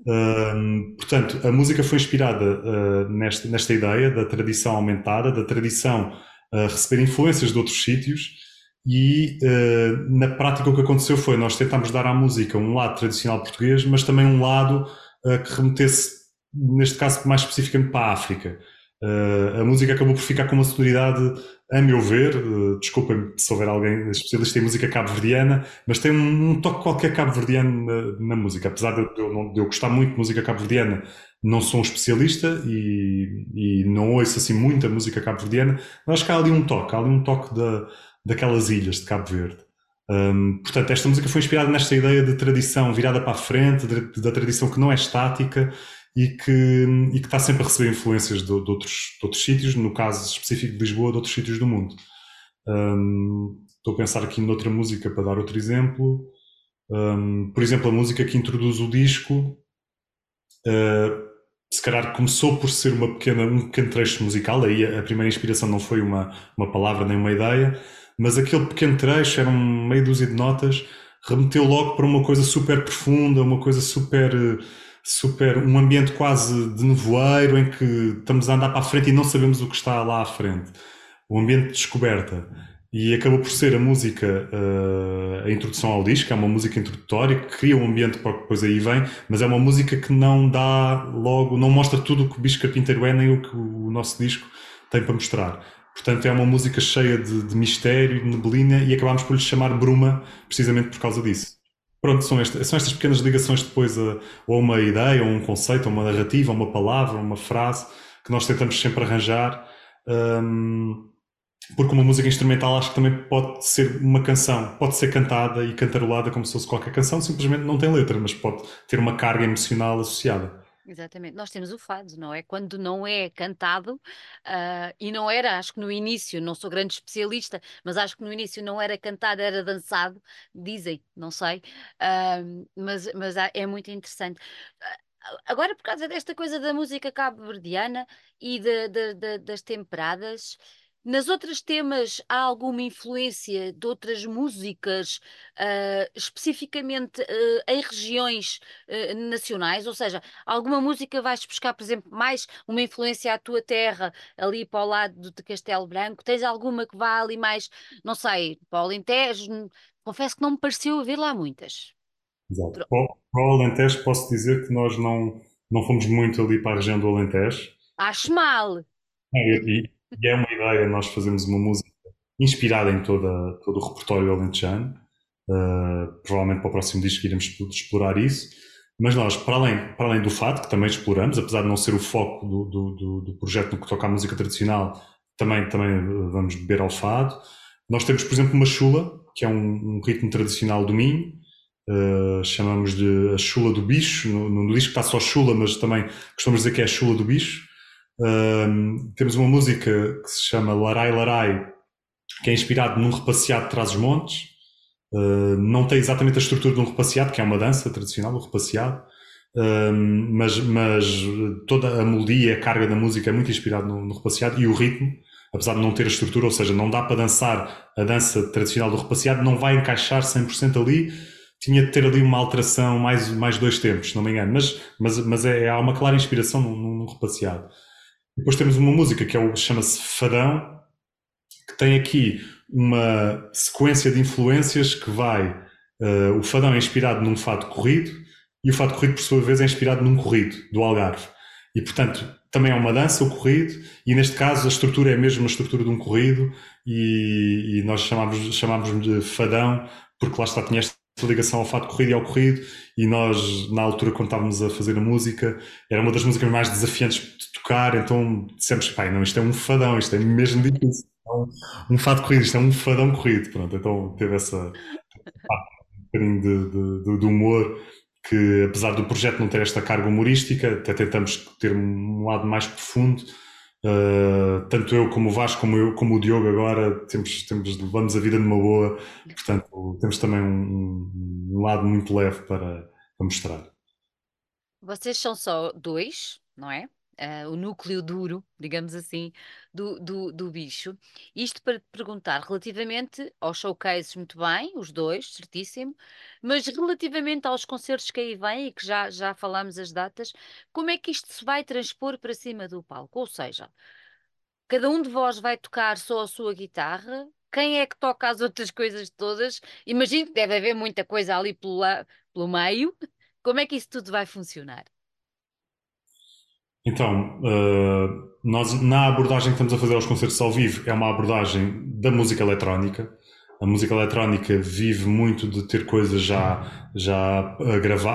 Uh, portanto, a música foi inspirada uh, nesta, nesta ideia da tradição aumentada, da tradição uh, receber influências de outros sítios, e uh, na prática o que aconteceu foi nós tentámos dar à música um lado tradicional português, mas também um lado uh, que remetesse, neste caso mais especificamente para a África. Uh, a música acabou por ficar com uma sonoridade, a meu ver, uh, desculpem se houver alguém especialista em música cabo-verdiana, mas tem um, um, toque qualquer cabo-verdiano na, na, música. Apesar de eu, de eu, gostar muito de música cabo-verdiana, não sou um especialista e, e não ouço assim muita música cabo-verdiana, mas acho que há ali um toque, há ali um toque da, daquelas ilhas de Cabo Verde. Um, portanto, esta música foi inspirada nesta ideia de tradição virada para a frente, da tradição que não é estática e que, e que está sempre a receber influências de, de, outros, de outros sítios, no caso específico de Lisboa, de outros sítios do mundo. Um, estou a pensar aqui noutra música para dar outro exemplo. Um, por exemplo, a música que introduz o disco, uh, se calhar começou por ser uma pequena, um pequeno trecho musical, aí a, a primeira inspiração não foi uma, uma palavra nem uma ideia, mas aquele pequeno trecho, era um meio dúzia de notas, remeteu logo para uma coisa super profunda, uma coisa super super, um ambiente quase de nevoeiro em que estamos a andar para a frente e não sabemos o que está lá à frente. Um ambiente de descoberta. e acabou por ser a música, uh, a introdução ao disco, é uma música introdutória que cria um ambiente para o que depois aí vem, mas é uma música que não dá logo, não mostra tudo o que o Bicho Carpinteiro é, nem o que o nosso disco tem para mostrar. Portanto, é uma música cheia de, de mistério, de neblina, e acabámos por lhe chamar Bruma, precisamente por causa disso. Pronto, são, estas, são estas pequenas ligações depois a, a uma ideia, a um conceito, a uma narrativa, a uma palavra, a uma frase, que nós tentamos sempre arranjar. Um, porque uma música instrumental acho que também pode ser uma canção, pode ser cantada e cantarolada como se fosse qualquer canção, simplesmente não tem letra, mas pode ter uma carga emocional associada. Exatamente, nós temos o fado, não é? Quando não é cantado, uh, e não era, acho que no início, não sou grande especialista, mas acho que no início não era cantado, era dançado, dizem, não sei, uh, mas, mas é muito interessante. Uh, agora, por causa desta coisa da música cabo-verdiana e de, de, de, das temperadas, nas outras temas há alguma influência de outras músicas, uh, especificamente uh, em regiões uh, nacionais? Ou seja, alguma música vais buscar, por exemplo, mais uma influência à tua terra, ali para o lado de Castelo Branco? Tens alguma que vá ali mais, não sei, para o Alentejo? Confesso que não me pareceu haver lá muitas. Exato. Para, para o Alentejo posso dizer que nós não, não fomos muito ali para a região do Alentejo. Acho mal! É, e, e é uma ideia nós fazemos uma música inspirada em toda, todo o repertório alentejano. Uh, provavelmente para o próximo disco iremos explorar isso. Mas nós, para além, para além do fado, que também exploramos, apesar de não ser o foco do, do, do, do projeto no que toca à música tradicional, também, também vamos beber ao fado. Nós temos, por exemplo, uma chula, que é um, um ritmo tradicional do Minho, uh, chamamos de a chula do bicho, no, no disco está só chula, mas também costumamos dizer que é a chula do bicho, um, temos uma música que se chama Larai Larai, que é inspirado num repaseado de Trás-os-Montes. Uh, não tem exatamente a estrutura de um repaseado, que é uma dança tradicional, o repaseado, um, mas, mas toda a melodia, a carga da música é muito inspirada no, no e o ritmo, apesar de não ter a estrutura, ou seja, não dá para dançar a dança tradicional do repaseado, não vai encaixar 100% ali. Tinha de ter ali uma alteração, mais, mais dois tempos, se não me engano, mas, mas, mas é, há uma clara inspiração no repaseado. Depois temos uma música que é chama-se Fadão, que tem aqui uma sequência de influências que vai. Uh, o fadão é inspirado num fado corrido e o fado corrido, por sua vez, é inspirado num corrido do Algarve. E, portanto, também é uma dança, o corrido, e neste caso a estrutura é mesmo a estrutura de um corrido, e, e nós chamamos, chamamos de fadão, porque lá está, tinha esta ligação ao fado corrido e ao corrido, e nós, na altura, quando estávamos a fazer a música, era uma das músicas mais desafiantes tocar, então dissemos, pai, não, isto é um fadão, isto é mesmo difícil. É um, um fado corrido, isto é um fadão corrido. Pronto, então teve essa um bocadinho de, de, de, humor que, apesar do projeto não ter esta carga humorística, até tentamos ter um lado mais profundo. Uh, tanto eu como o Vasco, como eu, como o Diogo agora, temos, temos, levamos a vida numa boa, portanto, temos também um, um lado muito leve para, para mostrar. Vocês são só dois, não é? Uh, o núcleo duro, digamos assim, do, do, do, bicho. Isto para te perguntar relativamente aos showcases, muito bem, os dois, certíssimo, mas relativamente aos concertos que aí vêm e que já, já falamos as datas, como é que isto se vai transpor para cima do palco? Ou seja, cada um de vós vai tocar só a sua guitarra, quem é que toca as outras coisas todas? Imagino que deve haver muita coisa ali pelo, pelo meio. Como é que isso tudo vai funcionar? Então, uh, nós na abordagem que estamos a fazer aos concertos ao vivo é uma abordagem da música eletrónica. A música eletrónica vive muito de ter coisas já, já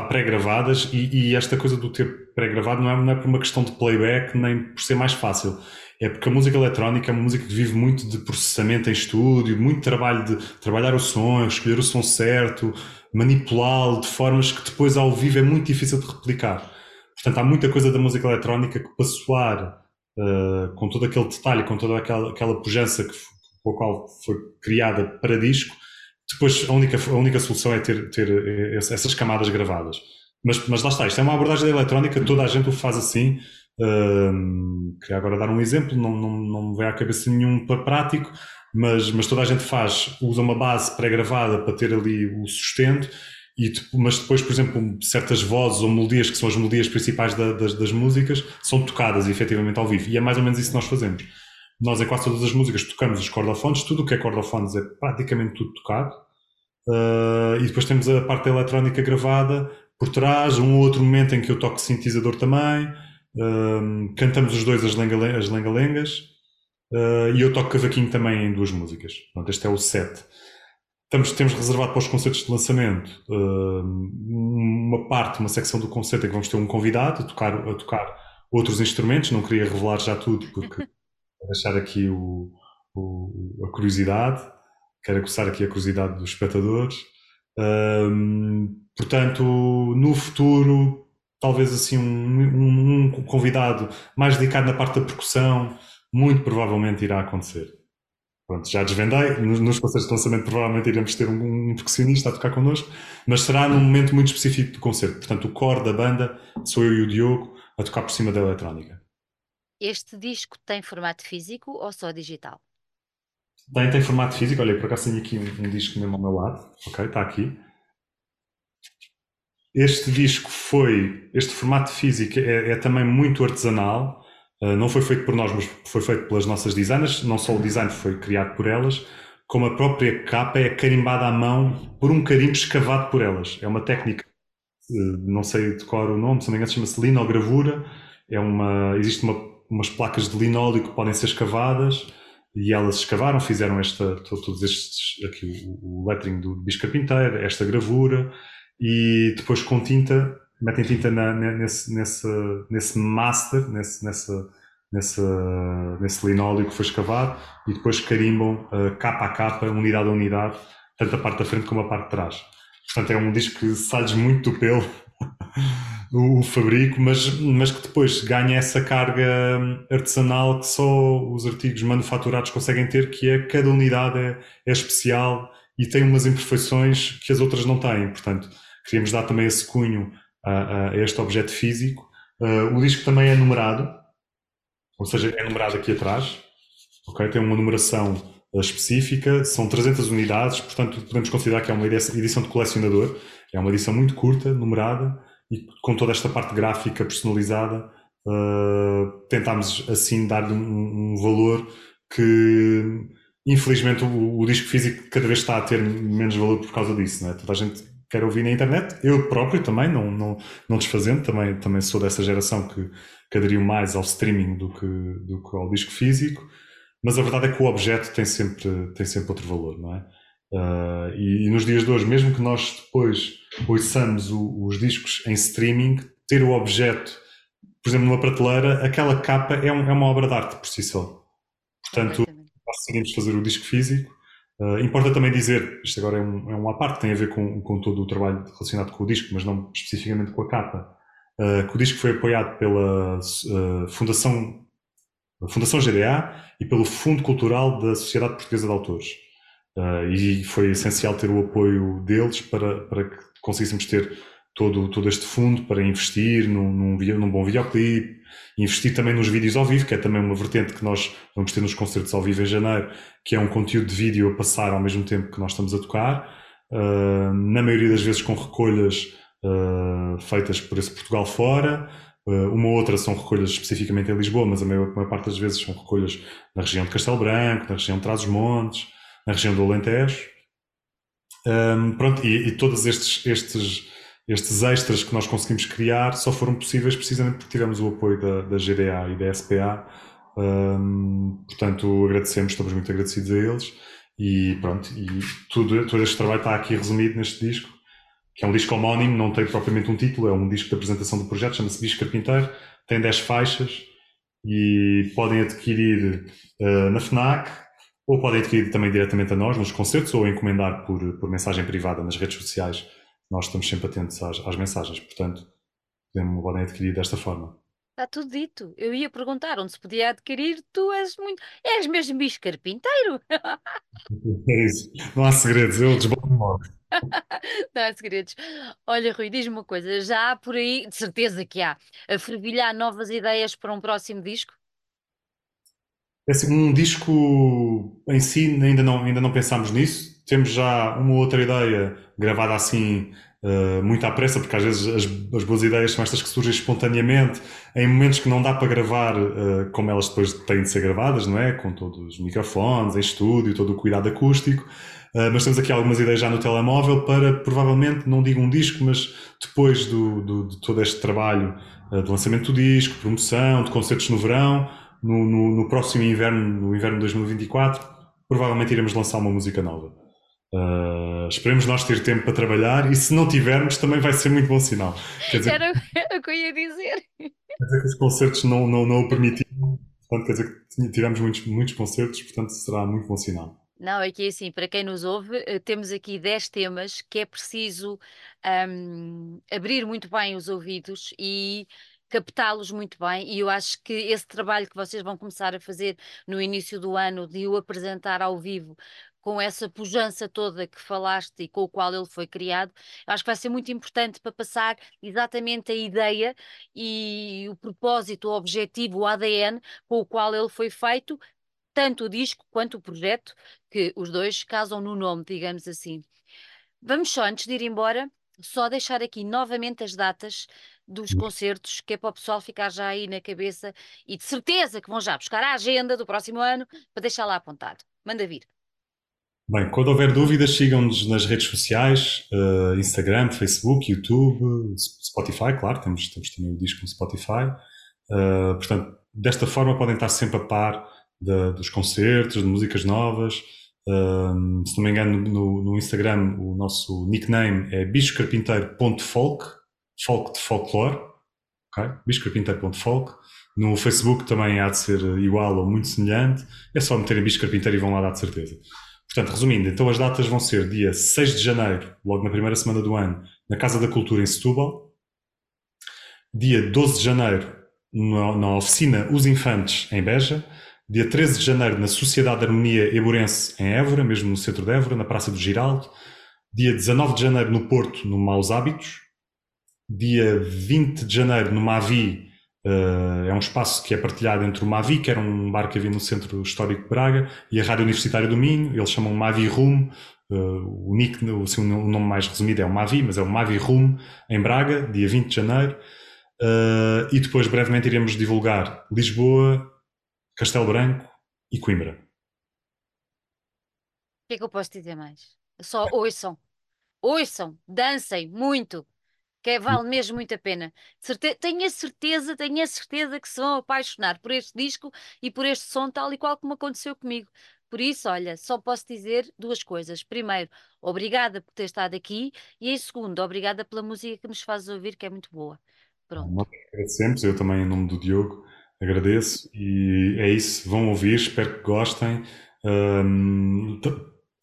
pré-gravadas e, e, esta coisa do ter pré-gravado não é, não é por uma questão de playback nem por ser mais fácil. É porque a música eletrónica é uma música que vive muito de processamento em estúdio, muito trabalho de trabalhar o som, escolher o som certo, manipulá-lo de formas que depois ao vivo é muito difícil de replicar. Portanto, há muita coisa da música eletrónica que para soar uh, com todo aquele detalhe, com toda aquela, aquela pujança que, com a qual foi criada para disco, depois a única, a única solução é ter, ter essas camadas gravadas. Mas, mas lá está, isto é uma abordagem da eletrónica, toda a gente o faz assim. Uh, queria agora dar um exemplo, não, não, não me vem à cabeça nenhum para prático, mas, mas toda a gente faz, usa uma base pré-gravada para ter ali o sustento e, mas depois, por exemplo, certas vozes ou melodias que são as melodias principais da, das, das, músicas são tocadas efetivamente ao vivo. E é mais ou menos isso que nós fazemos. Nós, em quase todas as músicas, tocamos os cordofones, tudo o que é cordofones é praticamente tudo tocado. Uh, e depois temos a parte eletrónica gravada por trás, um outro momento em que eu toco sintetizador também. Uh, cantamos os dois as lenga-lengas. Lenga uh, e eu toco cavaquinho também em duas músicas. Pronto, este é o set. Estamos, temos reservado para os concertos de lançamento uma parte, uma secção do concerto em que vamos ter um convidado a tocar, a tocar outros instrumentos. Não queria revelar já tudo, porque deixar aqui o, o, a curiosidade, quero aguçar aqui a curiosidade dos espectadores. Um, portanto, no futuro, talvez assim um, um, um, convidado mais dedicado na parte da percussão, muito provavelmente irá acontecer. Pronto, já desvendei, nos, nos concertos de lançamento provavelmente iremos ter um, um percussionista a tocar connosco, mas será num momento muito específico do concerto. Portanto, o core da banda sou eu e o Diogo a tocar por cima da eletrónica. Este disco tem formato físico ou só digital? Tem, tem formato físico. Olha, por acaso tenho aqui um, um disco mesmo ao meu lado. Ok, está aqui. Este disco foi, este formato físico é, é também muito artesanal. Uh, não foi feito por nós, mas foi feito pelas nossas designers. Não só o design foi criado por elas, como a própria capa é carimbada à mão por um carimbo escavado por elas. É uma técnica, não sei decorar o nome, se não me engano chama-se linogravura. É uma, existe uma umas placas de linóleo que podem ser escavadas e elas escavaram, fizeram esta, todos estes, aqui o, o lettering do Bispo Carpinteiro, esta gravura e depois com tinta, metem tinta na, nesse, nesse, nesse master, nesse, nessa, nessa, nesse linóleo que foi escavado e depois carimbam uh, capa a capa, unidade a unidade, tanto a parte da frente como a parte de trás. Portanto, é um disco que sai muito do pelo o, fabrico, mas, mas que depois ganha essa carga artesanal que só os artigos manufaturados conseguem ter, que é cada unidade é, é especial e tem umas imperfeições que as outras não têm. Portanto, queríamos dar também esse cunho a, a este objeto físico. Uh, o disco também é numerado, ou seja, é numerado aqui atrás. Okay? Tem uma numeração uh, específica, são 300 unidades, portanto podemos considerar que é uma edição de colecionador. É uma edição muito curta, numerada, e com toda esta parte gráfica personalizada, uh, tentámos assim dar-lhe um, um, valor que, infelizmente, o, o, disco físico cada vez está a ter menos valor por causa disso. Né? Toda a gente quer ouvir na internet, eu próprio também, não, não, não desfazendo, também, também sou dessa geração que, que aderiu mais ao streaming do que, do que ao disco físico, mas a verdade é que o objeto tem sempre, tem sempre outro valor, não é? Uh, e, e, nos dias de hoje, mesmo que nós depois ouçamos o, os discos em streaming, ter o objeto, por exemplo, numa prateleira, aquela capa é, um, é uma obra de arte por si só. Portanto, nós decidimos fazer o disco físico. Uh, importa também dizer, isto agora é um, é uma parte que tem a ver com, com todo o trabalho relacionado com o disco, mas não especificamente com a capa, uh, que o disco foi apoiado pela Fundação, Fundação GDA e pelo Fundo Cultural da Sociedade Portuguesa de Autores. Uh, e foi essencial ter o apoio deles para, para que conseguíssemos ter todo, todo este fundo para investir num, num, num bom videoclipe, investir também nos vídeos ao vivo, que é também uma vertente que nós vamos ter nos concertos ao vivo em janeiro, que é um conteúdo de vídeo a passar ao mesmo tempo que nós estamos a tocar, uh, na maioria das vezes com recolhas uh, feitas por esse Portugal fora, uma outra são recolhas especificamente em Lisboa, mas a maior, a maior parte das vezes são recolhas na região de Castelo Branco, na região de Trás-os-Montes, na região do Alentejo. Um, pronto, e, e, todos estes, estes, estes extras que nós conseguimos criar só foram possíveis precisamente porque tivemos o apoio da, da GDA e da SPA. Um, portanto, agradecemos, estamos muito agradecidos a eles. E pronto, e tudo, todo este trabalho está aqui resumido neste disco, que é um disco homónimo, não tem propriamente um título, é um disco de apresentação do projeto, chama-se Disco Carpinteiro, tem 10 faixas e podem adquirir uh, na FNAC, ou podem adquirir também diretamente a nós nos concertos ou encomendar por, por mensagem privada nas redes sociais. Nós estamos sempre atentos às, às mensagens, portanto, podem adquirir desta forma. Está tudo dito. Eu ia perguntar onde se podia adquirir, tu és muito. És mesmo bicho carpinteiro. É isso. Não há segredos, eu desboto logo. Não há segredos. Olha, Rui, diz-me uma coisa: já há por aí, de certeza que há, a fervilhar novas ideias para um próximo disco? É assim, um disco em si ainda não, ainda não pensámos nisso. Temos já uma outra ideia gravada assim uh, muito à pressa, porque às vezes as, as, boas ideias são estas que surgem espontaneamente, em momentos que não dá para gravar uh, como elas depois têm de ser gravadas, não é? Com todos os microfones, em estúdio, todo o cuidado acústico. Uh, mas temos aqui algumas ideias já no telemóvel para, provavelmente, não digo um disco, mas depois do, do de todo este trabalho de lançamento do disco, promoção, de concertos no verão, no, no, no próximo inverno, no inverno de 2024, provavelmente iremos lançar uma música nova. Uh, esperemos nós ter tempo para trabalhar e se não tivermos também vai ser muito bom sinal. Quer dizer, Era o que eu ia dizer. Quer dizer que os concertos não, não, não o permitiram, portanto quer dizer que tivemos muitos, muitos concertos, portanto será muito bom sinal. Não, é que assim, para quem nos ouve, eh, temos aqui 10 temas que é preciso um, abrir muito bem os ouvidos e captá-los muito bem, e eu acho que esse trabalho que vocês vão começar a fazer no início do ano, de o apresentar ao vivo, com essa pujança toda que falaste e com o qual ele foi criado, acho que vai ser muito importante para passar exatamente a ideia e o propósito, o objetivo, o ADN com o qual ele foi feito, tanto o disco quanto o projeto, que os dois casam no nome, digamos assim. Vamos só, antes de ir embora, só deixar aqui novamente as datas dos hum. concertos, que é para o pessoal ficar já aí na cabeça e de certeza que vão já buscar a agenda do próximo ano para deixar lá apontado. Manda vir. Bem, quando houver dúvidas, sigam-nos nas redes sociais, uh, Instagram, Facebook, YouTube, Spotify, claro, temos, temos também o disco no Spotify. Uh, portanto, desta forma podem estar sempre a par de, dos concertos, de músicas novas. Uh, se não me engano, no, no, Instagram o nosso nickname é bichocarpinteiro.folk, folk de folclore, ok? bichocarpinteiro.folk. No Facebook também há de ser igual ou muito semelhante. É só meterem bicho carpinteiro e vão lá dar de certeza. Portanto, resumindo, então as datas vão ser dia 6 de janeiro, logo na primeira semana do ano, na Casa da Cultura em Setúbal. Dia 12 de janeiro, na, na oficina Os Infantes, em Beja. Dia 13 de janeiro, na Sociedade de Harmonia Eburense, em Évora, mesmo no centro de Évora, na Praça do Giraldo. Dia 19 de janeiro, no Porto, no Maus Hábitos. Dia 20 de janeiro, no Mavi, Uh, é um espaço que é partilhado entre o Mavi, que era um bar que havia no Centro Histórico de Braga, e a Rádio Universitária do Minho. Eles chamam Mavi Room. Uh, o nick, assim, o nome mais resumido é o Mavi, mas é o Mavi Room, em Braga, dia 20 de janeiro. Uh, e depois, brevemente, iremos divulgar Lisboa, Castelo Branco e Coimbra. O que é que eu posso dizer mais? Só ouçam, ouçam, dancem muito que é, vale mesmo muito a pena. Certe tenho a certeza, tenho a certeza que se vão apaixonar por este disco e por este som, tal e qual como aconteceu comigo. Por isso, olha, só posso dizer duas coisas. Primeiro, obrigada por ter estado aqui e em segundo, obrigada pela música que nos fazes ouvir, que é muito boa. Pronto. Agradecemos, eu também em nome do Diogo agradeço e é isso, vão ouvir, espero que gostem. Um,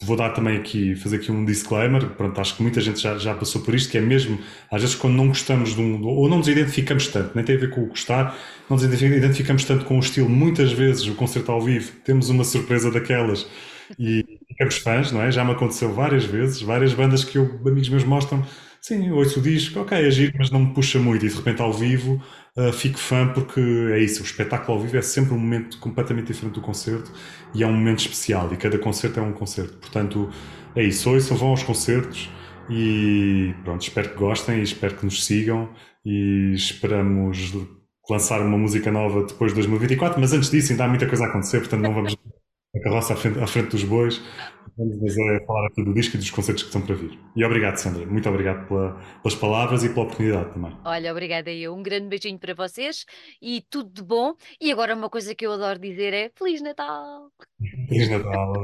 Vou dar também aqui, fazer aqui um disclaimer, pronto, acho que muita gente já, já passou por isto, que é mesmo, às vezes quando não gostamos de um, ou não nos identificamos tanto, nem tem a ver com o gostar, não nos identificamos tanto com o estilo, muitas vezes o concerto ao vivo, temos uma surpresa daquelas. E ficamos fãs, não é? Já me aconteceu várias vezes, várias bandas que eu, amigos meus mostram, sim, ouço o disco, ok, é giro, mas não me puxa muito. E de repente ao vivo uh, fico fã porque é isso, o espetáculo ao vivo é sempre um momento completamente diferente do concerto e é um momento especial. E cada concerto é um concerto. Portanto, é isso, ouçam, vão aos concertos e pronto, espero que gostem e espero que nos sigam. E esperamos lançar uma música nova depois de 2024, mas antes disso ainda há muita coisa a acontecer, portanto não vamos a carroça à frente, à frente dos bois. Vamos é falar aqui do disco e dos concertos que estão para vir. E obrigado, Sandra. Muito obrigado pela, pelas palavras e pela oportunidade também. Olha, obrigada eu. Um grande beijinho para vocês e tudo de bom. E agora uma coisa que eu adoro dizer é Feliz Natal! Feliz Natal!